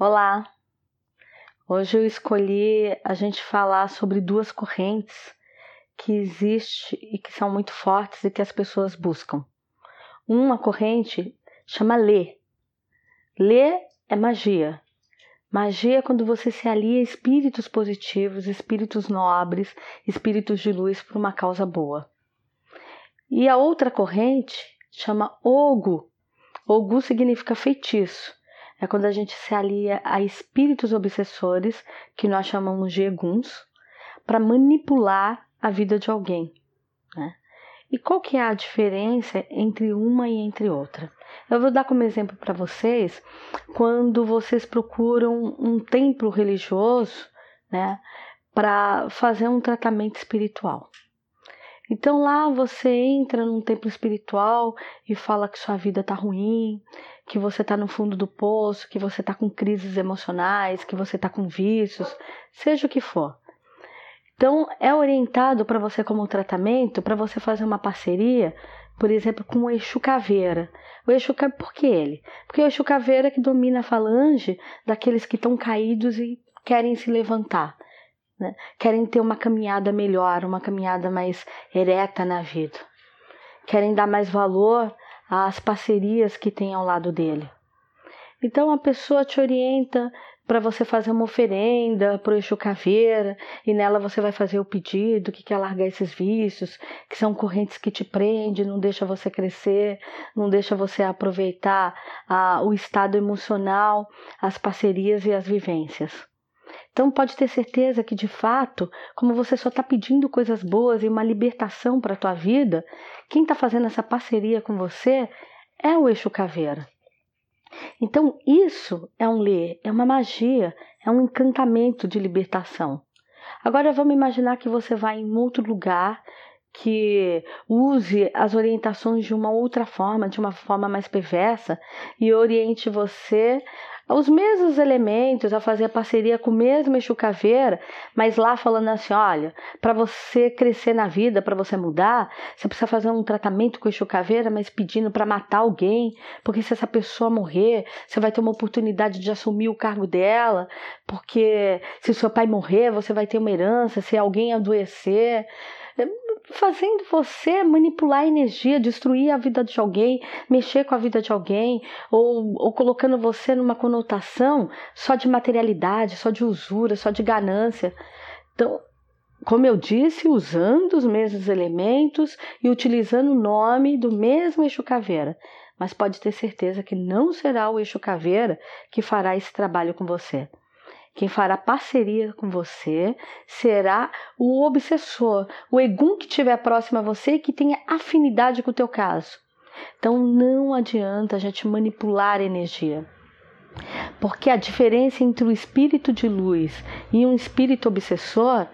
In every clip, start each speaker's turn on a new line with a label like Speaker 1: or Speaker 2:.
Speaker 1: Olá! Hoje eu escolhi a gente falar sobre duas correntes que existem e que são muito fortes e que as pessoas buscam. Uma corrente chama Lê. Lê é magia. Magia é quando você se alia a espíritos positivos, espíritos nobres, espíritos de luz por uma causa boa. E a outra corrente chama Ogu. Ogu significa feitiço é quando a gente se alia a espíritos obsessores, que nós chamamos de eguns, para manipular a vida de alguém. Né? E qual que é a diferença entre uma e entre outra? Eu vou dar como exemplo para vocês quando vocês procuram um templo religioso, né, para fazer um tratamento espiritual. Então lá você entra num templo espiritual e fala que sua vida tá ruim, que você tá no fundo do poço, que você tá com crises emocionais, que você tá com vícios, seja o que for. Então é orientado para você como tratamento, para você fazer uma parceria, por exemplo, com o Exu Caveira. O Exu Caveira, por que ele? Porque o Exu Caveira é que domina a falange daqueles que estão caídos e querem se levantar né? querem ter uma caminhada melhor, uma caminhada mais ereta na vida, querem dar mais valor às parcerias que tem ao lado dele. Então a pessoa te orienta para você fazer uma oferenda para o Exu Caveira e nela você vai fazer o pedido que quer largar esses vícios, que são correntes que te prendem, não deixa você crescer, não deixa você aproveitar ah, o estado emocional, as parcerias e as vivências. Então pode ter certeza que de fato, como você só está pedindo coisas boas e uma libertação para a tua vida, quem está fazendo essa parceria com você é o eixo caveira. Então isso é um ler, é uma magia, é um encantamento de libertação. Agora vamos imaginar que você vai em outro lugar que use as orientações de uma outra forma, de uma forma mais perversa, e oriente você os mesmos elementos, a fazer a parceria com o mesmo Exu Caveira, mas lá falando assim: olha, para você crescer na vida, para você mudar, você precisa fazer um tratamento com o Exu Caveira, mas pedindo para matar alguém, porque se essa pessoa morrer, você vai ter uma oportunidade de assumir o cargo dela, porque se seu pai morrer, você vai ter uma herança, se alguém adoecer fazendo você manipular a energia, destruir a vida de alguém, mexer com a vida de alguém, ou, ou colocando você numa conotação só de materialidade, só de usura, só de ganância. Então, como eu disse, usando os mesmos elementos e utilizando o nome do mesmo eixo caveira. Mas pode ter certeza que não será o eixo caveira que fará esse trabalho com você. Quem fará parceria com você será o obsessor, o egum que estiver próximo a você e que tenha afinidade com o teu caso. Então não adianta a gente manipular a energia. Porque a diferença entre o espírito de luz e um espírito obsessor,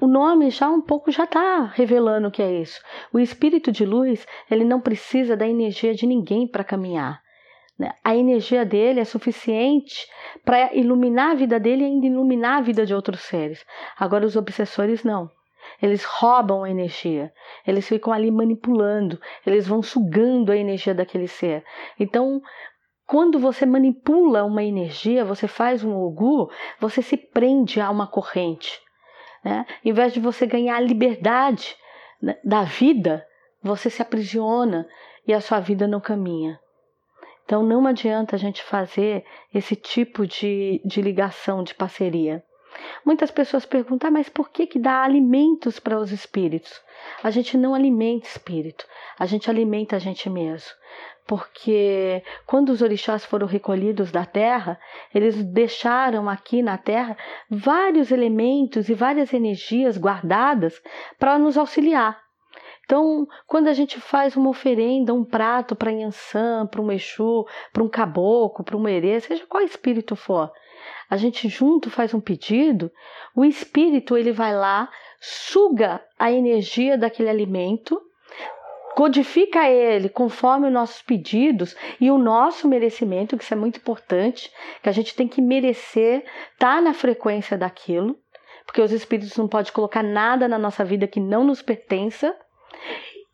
Speaker 1: o nome já um pouco já está revelando o que é isso. O espírito de luz, ele não precisa da energia de ninguém para caminhar. Né? A energia dele é suficiente para iluminar a vida dele e ainda iluminar a vida de outros seres. Agora, os obsessores não. Eles roubam a energia, eles ficam ali manipulando, eles vão sugando a energia daquele ser. Então, quando você manipula uma energia, você faz um ogu, você se prende a uma corrente. Né? Em vez de você ganhar a liberdade né, da vida, você se aprisiona e a sua vida não caminha. Então não adianta a gente fazer esse tipo de, de ligação, de parceria. Muitas pessoas perguntam, ah, mas por que, que dá alimentos para os espíritos? A gente não alimenta espírito, a gente alimenta a gente mesmo. Porque quando os orixás foram recolhidos da terra, eles deixaram aqui na terra vários elementos e várias energias guardadas para nos auxiliar. Então, quando a gente faz uma oferenda, um prato para Yansan, para um Exu, para um caboclo, para um herê, seja qual espírito for, a gente junto faz um pedido, o espírito ele vai lá, suga a energia daquele alimento, codifica ele conforme os nossos pedidos e o nosso merecimento, que isso é muito importante, que a gente tem que merecer estar tá na frequência daquilo, porque os espíritos não podem colocar nada na nossa vida que não nos pertença.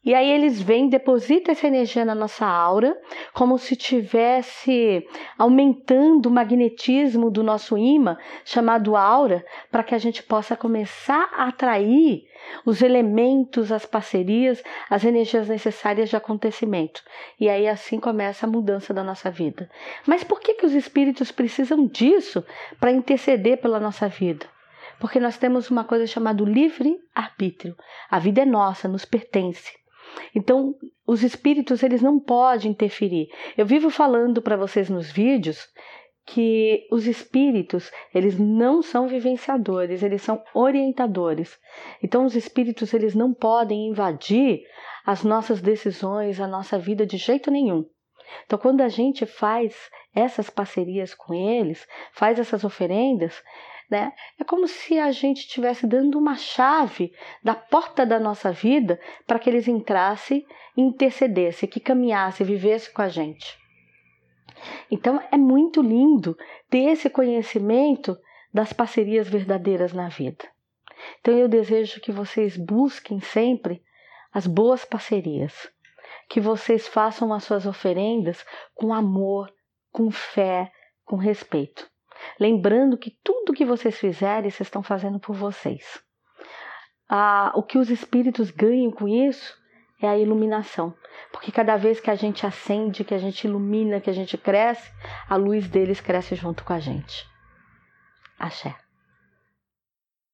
Speaker 1: E aí eles vêm, depositam essa energia na nossa aura, como se tivesse aumentando o magnetismo do nosso imã, chamado aura, para que a gente possa começar a atrair os elementos, as parcerias, as energias necessárias de acontecimento. E aí assim começa a mudança da nossa vida. Mas por que, que os espíritos precisam disso para interceder pela nossa vida? Porque nós temos uma coisa chamada livre arbítrio. A vida é nossa, nos pertence. Então, os espíritos eles não podem interferir. Eu vivo falando para vocês nos vídeos que os espíritos, eles não são vivenciadores, eles são orientadores. Então os espíritos eles não podem invadir as nossas decisões, a nossa vida de jeito nenhum. Então quando a gente faz essas parcerias com eles, faz essas oferendas, né? É como se a gente estivesse dando uma chave da porta da nossa vida para que eles entrassem e intercedessem, que caminhassem, vivessem com a gente. Então é muito lindo ter esse conhecimento das parcerias verdadeiras na vida. Então eu desejo que vocês busquem sempre as boas parcerias, que vocês façam as suas oferendas com amor, com fé, com respeito. Lembrando que tudo que vocês fizerem, vocês estão fazendo por vocês. Ah, o que os espíritos ganham com isso é a iluminação. Porque cada vez que a gente acende, que a gente ilumina, que a gente cresce, a luz deles cresce junto com a gente. Axé.